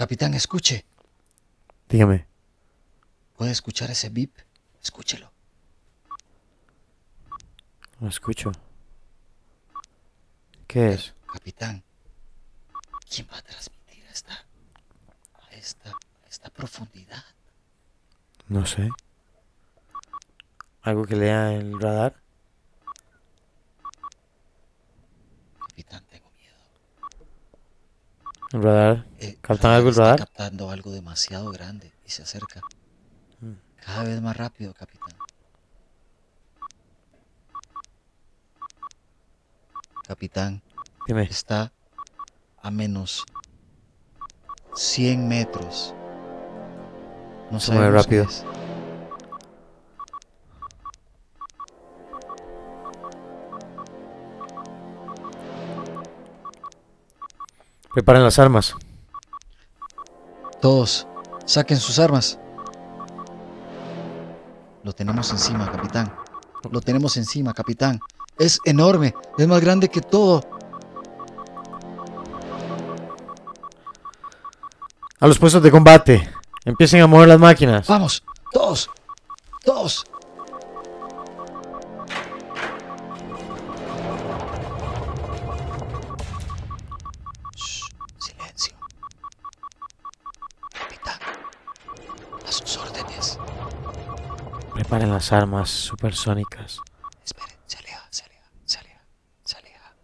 Capitán, escuche. Dígame. ¿Puede escuchar ese bip? Escúchelo. Lo escucho. ¿Qué es? Capitán, ¿quién va a transmitir a esta, a esta, a esta profundidad? No sé. ¿Algo que lea el radar? Capitán. ¿El radar? Eh, ¿Captan algo el está radar? captando algo demasiado grande y se acerca. Mm. Cada vez más rápido, capitán. Capitán, Dime. está a menos 100 metros. No Se mueve rápido. qué es. Preparen las armas. Todos, saquen sus armas. Lo tenemos encima, capitán. Lo tenemos encima, capitán. Es enorme, es más grande que todo. A los puestos de combate. Empiecen a mover las máquinas. Vamos, todos, todos. Preparen las armas supersónicas. Esperen, se aleja, se aleja, se aleja, se aleja.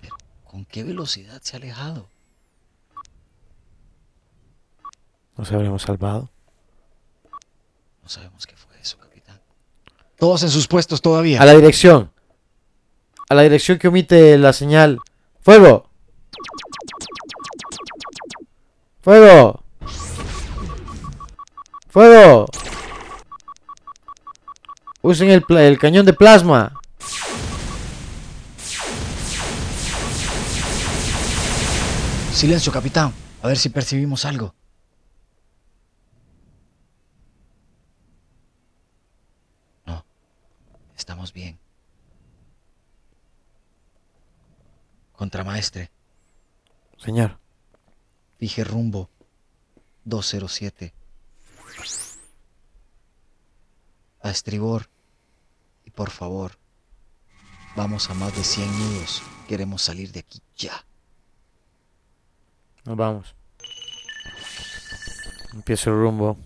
Pero, ¿con qué velocidad se ha alejado? Nos habremos salvado. No sabemos qué fue eso, capitán. Todos en sus puestos todavía. A la dirección. A la dirección que omite la señal. ¡Fuego! ¡Fuego! ¡Fuego! Usen el, el cañón de plasma. Silencio, capitán. A ver si percibimos algo. No, estamos bien. Contramaestre, Señor, fije rumbo 207. A estribor. Y por favor, vamos a más de 100 nudos. Queremos salir de aquí ya. nos vamos. Empiezo el rumbo.